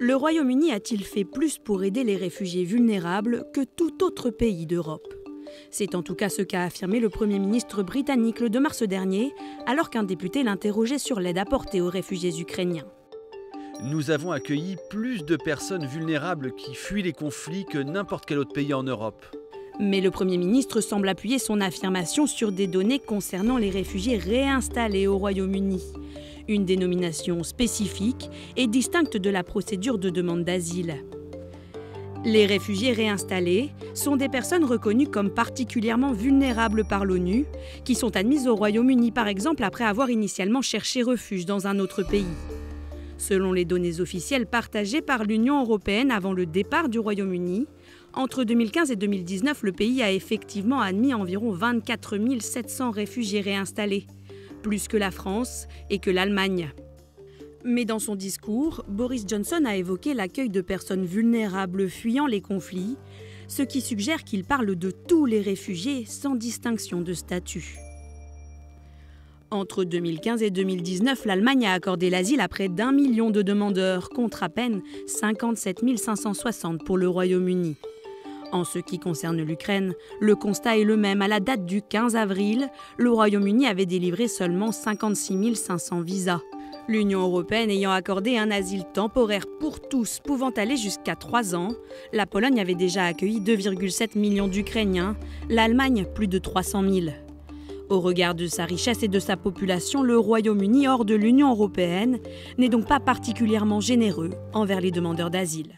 Le Royaume-Uni a-t-il fait plus pour aider les réfugiés vulnérables que tout autre pays d'Europe? C'est en tout cas ce qu'a affirmé le Premier ministre britannique le 2 mars dernier, alors qu'un député l'interrogeait sur l'aide apportée aux réfugiés ukrainiens. Nous avons accueilli plus de personnes vulnérables qui fuient les conflits que n'importe quel autre pays en Europe. Mais le Premier ministre semble appuyer son affirmation sur des données concernant les réfugiés réinstallés au Royaume-Uni une dénomination spécifique et distincte de la procédure de demande d'asile. Les réfugiés réinstallés sont des personnes reconnues comme particulièrement vulnérables par l'ONU, qui sont admises au Royaume-Uni par exemple après avoir initialement cherché refuge dans un autre pays. Selon les données officielles partagées par l'Union européenne avant le départ du Royaume-Uni, entre 2015 et 2019, le pays a effectivement admis environ 24 700 réfugiés réinstallés, plus que la France et que l'Allemagne. Mais dans son discours, Boris Johnson a évoqué l'accueil de personnes vulnérables fuyant les conflits, ce qui suggère qu'il parle de tous les réfugiés sans distinction de statut. Entre 2015 et 2019, l'Allemagne a accordé l'asile à près d'un million de demandeurs, contre à peine 57 560 pour le Royaume-Uni. En ce qui concerne l'Ukraine, le constat est le même. À la date du 15 avril, le Royaume-Uni avait délivré seulement 56 500 visas. L'Union européenne ayant accordé un asile temporaire pour tous pouvant aller jusqu'à 3 ans, la Pologne avait déjà accueilli 2,7 millions d'Ukrainiens, l'Allemagne plus de 300 000. Au regard de sa richesse et de sa population, le Royaume-Uni hors de l'Union européenne n'est donc pas particulièrement généreux envers les demandeurs d'asile.